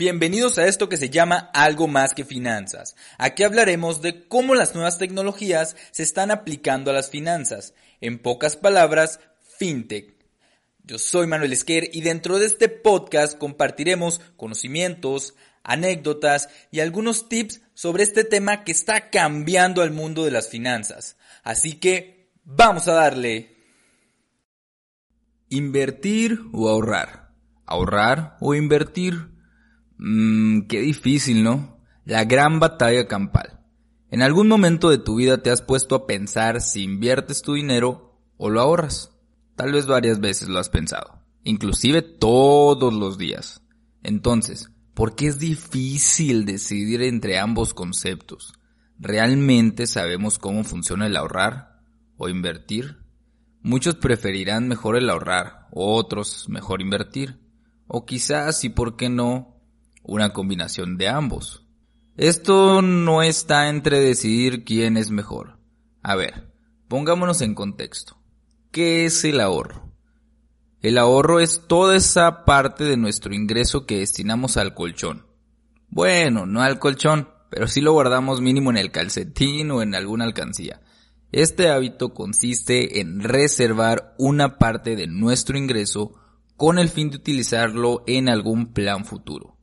Bienvenidos a esto que se llama Algo más que finanzas. Aquí hablaremos de cómo las nuevas tecnologías se están aplicando a las finanzas. En pocas palabras, fintech. Yo soy Manuel Esquer y dentro de este podcast compartiremos conocimientos, anécdotas y algunos tips sobre este tema que está cambiando al mundo de las finanzas. Así que, vamos a darle. Invertir o ahorrar. Ahorrar o invertir. Mmm, qué difícil, ¿no? La gran batalla campal. ¿En algún momento de tu vida te has puesto a pensar si inviertes tu dinero o lo ahorras? Tal vez varias veces lo has pensado, inclusive todos los días. Entonces, ¿por qué es difícil decidir entre ambos conceptos? ¿Realmente sabemos cómo funciona el ahorrar o invertir? Muchos preferirán mejor el ahorrar, otros mejor invertir, o quizás, y por qué no, una combinación de ambos. Esto no está entre decidir quién es mejor. A ver, pongámonos en contexto. ¿Qué es el ahorro? El ahorro es toda esa parte de nuestro ingreso que destinamos al colchón. Bueno, no al colchón, pero sí lo guardamos mínimo en el calcetín o en alguna alcancía. Este hábito consiste en reservar una parte de nuestro ingreso con el fin de utilizarlo en algún plan futuro.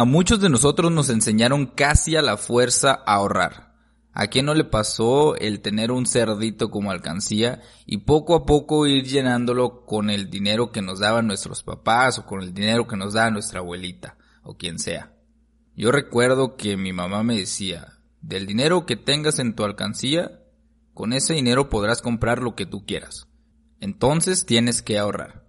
A muchos de nosotros nos enseñaron casi a la fuerza a ahorrar. ¿A quién no le pasó el tener un cerdito como alcancía y poco a poco ir llenándolo con el dinero que nos daban nuestros papás o con el dinero que nos daba nuestra abuelita o quien sea? Yo recuerdo que mi mamá me decía, del dinero que tengas en tu alcancía, con ese dinero podrás comprar lo que tú quieras. Entonces tienes que ahorrar.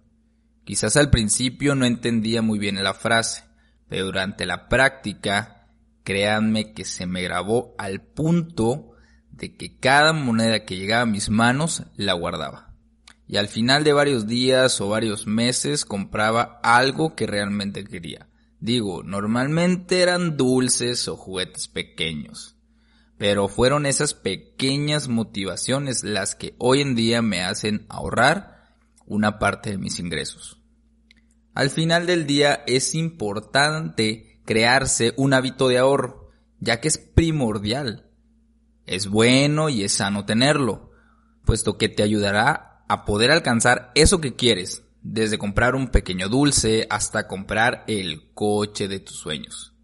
Quizás al principio no entendía muy bien la frase, pero durante la práctica, créanme que se me grabó al punto de que cada moneda que llegaba a mis manos la guardaba. Y al final de varios días o varios meses compraba algo que realmente quería. Digo, normalmente eran dulces o juguetes pequeños. Pero fueron esas pequeñas motivaciones las que hoy en día me hacen ahorrar una parte de mis ingresos. Al final del día es importante crearse un hábito de ahorro, ya que es primordial. Es bueno y es sano tenerlo, puesto que te ayudará a poder alcanzar eso que quieres, desde comprar un pequeño dulce hasta comprar el coche de tus sueños.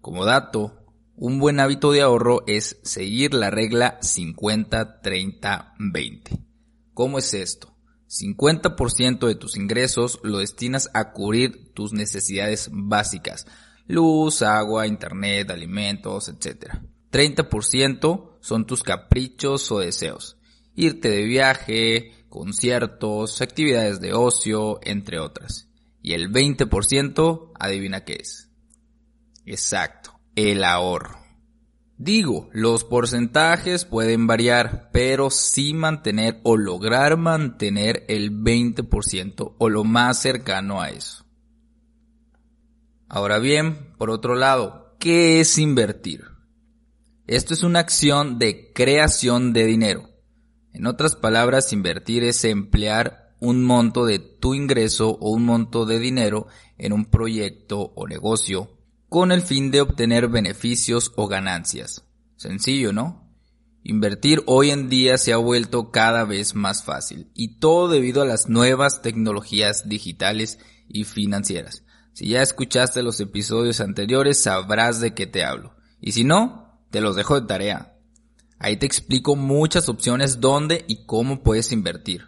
Como dato, un buen hábito de ahorro es seguir la regla 50-30-20. ¿Cómo es esto? 50% de tus ingresos lo destinas a cubrir tus necesidades básicas, luz, agua, internet, alimentos, etc. 30% son tus caprichos o deseos, irte de viaje, conciertos, actividades de ocio, entre otras. Y el 20%, adivina qué es. Exacto, el ahorro. Digo, los porcentajes pueden variar, pero sí mantener o lograr mantener el 20% o lo más cercano a eso. Ahora bien, por otro lado, ¿qué es invertir? Esto es una acción de creación de dinero. En otras palabras, invertir es emplear un monto de tu ingreso o un monto de dinero en un proyecto o negocio con el fin de obtener beneficios o ganancias. Sencillo, ¿no? Invertir hoy en día se ha vuelto cada vez más fácil y todo debido a las nuevas tecnologías digitales y financieras. Si ya escuchaste los episodios anteriores sabrás de qué te hablo. Y si no, te los dejo de tarea. Ahí te explico muchas opciones dónde y cómo puedes invertir.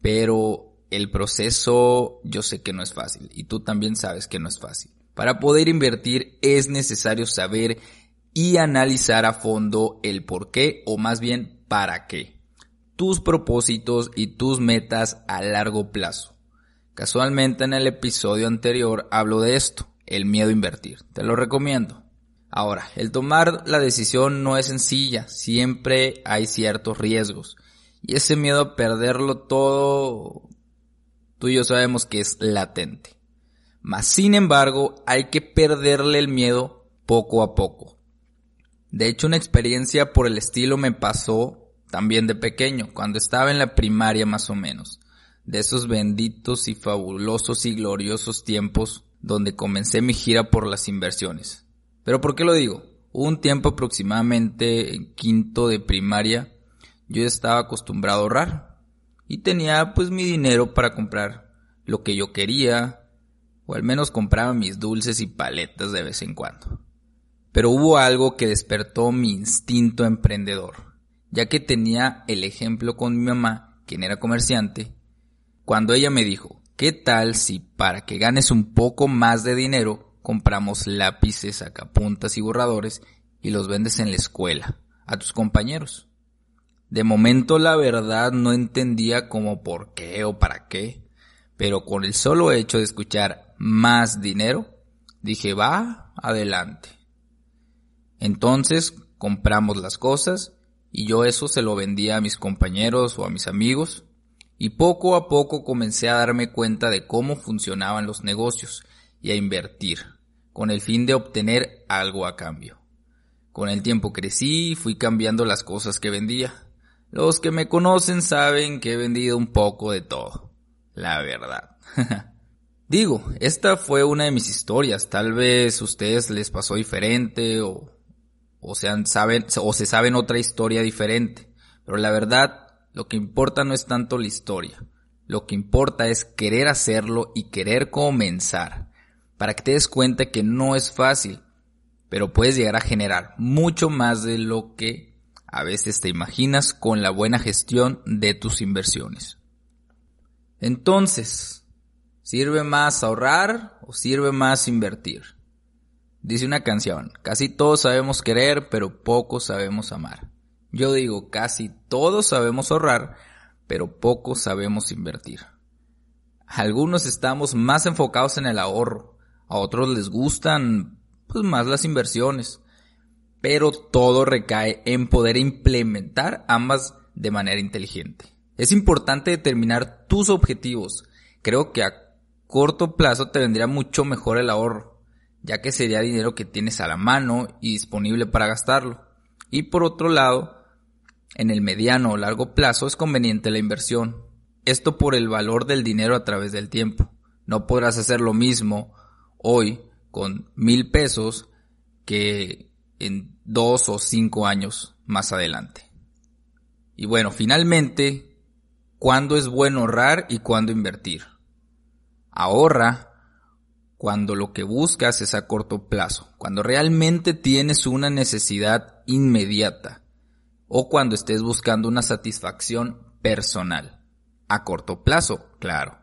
Pero el proceso yo sé que no es fácil y tú también sabes que no es fácil. Para poder invertir es necesario saber y analizar a fondo el por qué o más bien para qué. Tus propósitos y tus metas a largo plazo. Casualmente en el episodio anterior hablo de esto, el miedo a invertir. Te lo recomiendo. Ahora, el tomar la decisión no es sencilla, siempre hay ciertos riesgos. Y ese miedo a perderlo todo, tú y yo sabemos que es latente. Mas, sin embargo, hay que perderle el miedo poco a poco. De hecho, una experiencia por el estilo me pasó también de pequeño, cuando estaba en la primaria más o menos. De esos benditos y fabulosos y gloriosos tiempos donde comencé mi gira por las inversiones. ¿Pero por qué lo digo? un tiempo aproximadamente en quinto de primaria, yo estaba acostumbrado a ahorrar y tenía pues mi dinero para comprar lo que yo quería o al menos compraba mis dulces y paletas de vez en cuando. Pero hubo algo que despertó mi instinto emprendedor, ya que tenía el ejemplo con mi mamá, quien era comerciante, cuando ella me dijo, ¿qué tal si para que ganes un poco más de dinero compramos lápices, sacapuntas y borradores y los vendes en la escuela a tus compañeros. De momento la verdad no entendía cómo por qué o para qué, pero con el solo hecho de escuchar más dinero, dije va, adelante. Entonces compramos las cosas y yo eso se lo vendía a mis compañeros o a mis amigos y poco a poco comencé a darme cuenta de cómo funcionaban los negocios y a invertir con el fin de obtener algo a cambio. Con el tiempo crecí y fui cambiando las cosas que vendía. Los que me conocen saben que he vendido un poco de todo. La verdad. Digo, esta fue una de mis historias. Tal vez a ustedes les pasó diferente o, o, saben, o se saben otra historia diferente. Pero la verdad, lo que importa no es tanto la historia. Lo que importa es querer hacerlo y querer comenzar para que te des cuenta que no es fácil, pero puedes llegar a generar mucho más de lo que a veces te imaginas con la buena gestión de tus inversiones. Entonces, ¿sirve más ahorrar o sirve más invertir? Dice una canción, casi todos sabemos querer, pero pocos sabemos amar. Yo digo, casi todos sabemos ahorrar, pero pocos sabemos invertir. Algunos estamos más enfocados en el ahorro, a otros les gustan pues más las inversiones. Pero todo recae en poder implementar ambas de manera inteligente. Es importante determinar tus objetivos. Creo que a corto plazo te vendría mucho mejor el ahorro, ya que sería dinero que tienes a la mano y disponible para gastarlo. Y por otro lado, en el mediano o largo plazo es conveniente la inversión. Esto por el valor del dinero a través del tiempo. No podrás hacer lo mismo hoy con mil pesos que en dos o cinco años más adelante. Y bueno, finalmente, ¿cuándo es bueno ahorrar y cuándo invertir? Ahorra cuando lo que buscas es a corto plazo, cuando realmente tienes una necesidad inmediata o cuando estés buscando una satisfacción personal. A corto plazo, claro.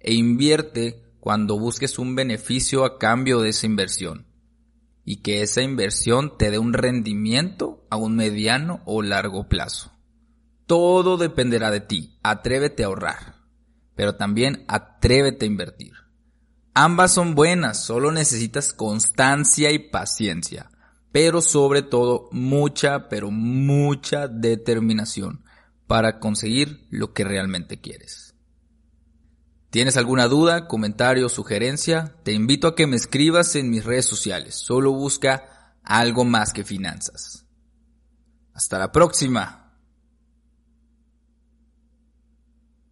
E invierte cuando busques un beneficio a cambio de esa inversión y que esa inversión te dé un rendimiento a un mediano o largo plazo. Todo dependerá de ti. Atrévete a ahorrar, pero también atrévete a invertir. Ambas son buenas, solo necesitas constancia y paciencia, pero sobre todo mucha, pero mucha determinación para conseguir lo que realmente quieres. ¿Tienes alguna duda, comentario o sugerencia? Te invito a que me escribas en mis redes sociales. Solo busca algo más que finanzas. Hasta la próxima.